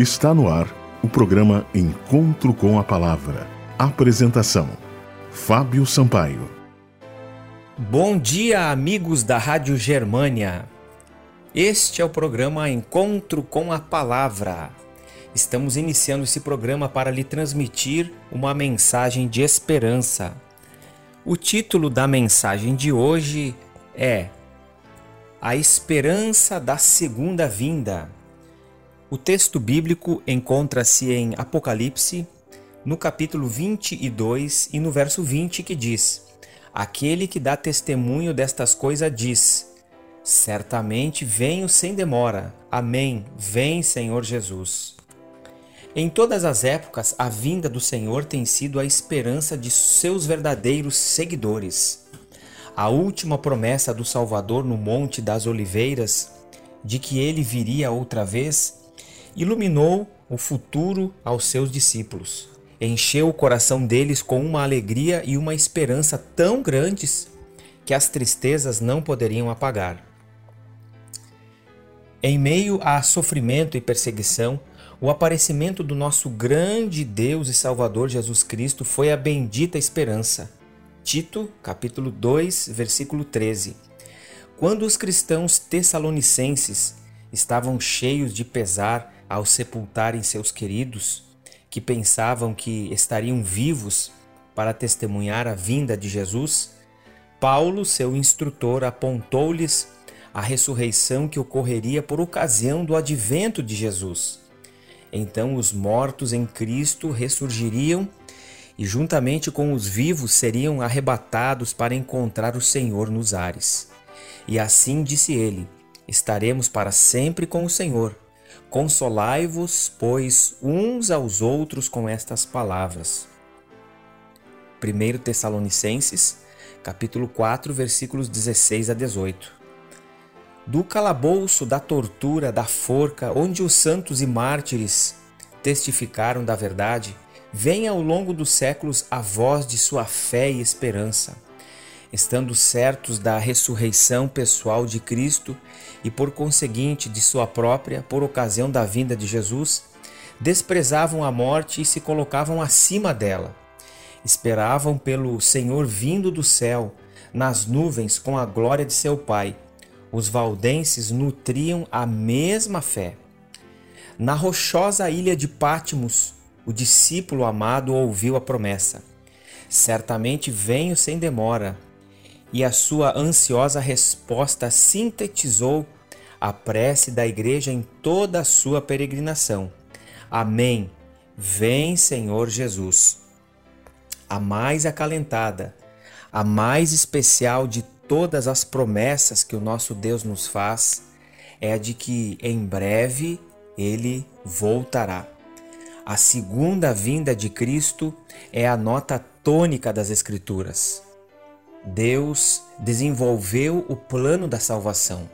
Está no ar o programa Encontro com a Palavra. Apresentação: Fábio Sampaio. Bom dia, amigos da Rádio Germânia. Este é o programa Encontro com a Palavra. Estamos iniciando esse programa para lhe transmitir uma mensagem de esperança. O título da mensagem de hoje é A Esperança da Segunda Vinda. O texto bíblico encontra-se em Apocalipse, no capítulo 22 e no verso 20, que diz: Aquele que dá testemunho destas coisas diz: Certamente venho sem demora. Amém. Vem, Senhor Jesus. Em todas as épocas, a vinda do Senhor tem sido a esperança de seus verdadeiros seguidores. A última promessa do Salvador no Monte das Oliveiras, de que ele viria outra vez, iluminou o futuro aos seus discípulos. Encheu o coração deles com uma alegria e uma esperança tão grandes que as tristezas não poderiam apagar. Em meio a sofrimento e perseguição, o aparecimento do nosso grande Deus e Salvador Jesus Cristo foi a bendita esperança. Tito, capítulo 2, versículo 13. Quando os cristãos tessalonicenses estavam cheios de pesar ao sepultarem seus queridos, que pensavam que estariam vivos para testemunhar a vinda de Jesus, Paulo, seu instrutor, apontou-lhes a ressurreição que ocorreria por ocasião do advento de Jesus. Então os mortos em Cristo ressurgiriam e, juntamente com os vivos, seriam arrebatados para encontrar o Senhor nos ares. E assim disse ele: Estaremos para sempre com o Senhor. Consolai-vos, pois, uns aos outros com estas palavras. 1 Tessalonicenses, capítulo 4, versículos 16 a 18. Do calabouço, da tortura, da forca, onde os santos e mártires testificaram da verdade, vem ao longo dos séculos a voz de sua fé e esperança estando certos da ressurreição pessoal de Cristo e, por conseguinte, de sua própria, por ocasião da vinda de Jesus, desprezavam a morte e se colocavam acima dela. Esperavam pelo Senhor vindo do céu, nas nuvens com a glória de seu Pai. Os valdenses nutriam a mesma fé. Na rochosa ilha de Pátimos, o discípulo amado ouviu a promessa: Certamente venho sem demora e a sua ansiosa resposta sintetizou a prece da igreja em toda a sua peregrinação. Amém. Vem, Senhor Jesus. A mais acalentada, a mais especial de todas as promessas que o nosso Deus nos faz é a de que em breve ele voltará. A segunda vinda de Cristo é a nota tônica das Escrituras. Deus desenvolveu o plano da salvação.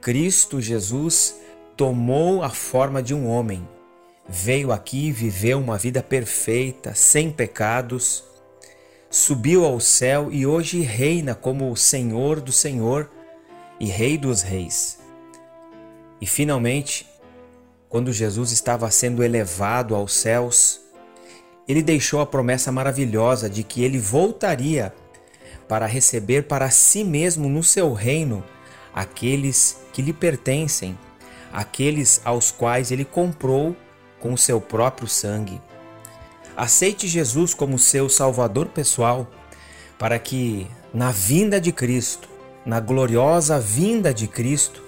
Cristo Jesus tomou a forma de um homem, veio aqui e viveu uma vida perfeita, sem pecados, subiu ao céu e hoje reina como o Senhor do Senhor e Rei dos Reis. E finalmente, quando Jesus estava sendo elevado aos céus, ele deixou a promessa maravilhosa de que ele voltaria para receber para si mesmo no seu reino aqueles que lhe pertencem, aqueles aos quais ele comprou com o seu próprio sangue. Aceite Jesus como seu Salvador pessoal, para que, na vinda de Cristo, na gloriosa vinda de Cristo,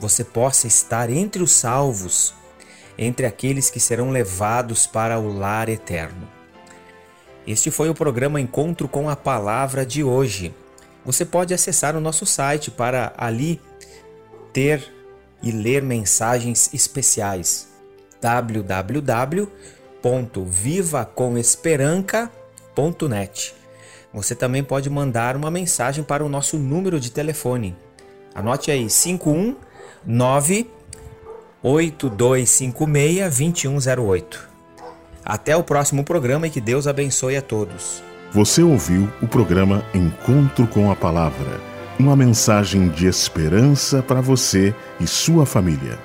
você possa estar entre os salvos, entre aqueles que serão levados para o lar eterno. Este foi o programa Encontro com a Palavra de hoje. Você pode acessar o nosso site para ali ter e ler mensagens especiais www.vivacomesperanca.net. Você também pode mandar uma mensagem para o nosso número de telefone. Anote aí 519 8256 2108. Até o próximo programa e que Deus abençoe a todos. Você ouviu o programa Encontro com a Palavra uma mensagem de esperança para você e sua família.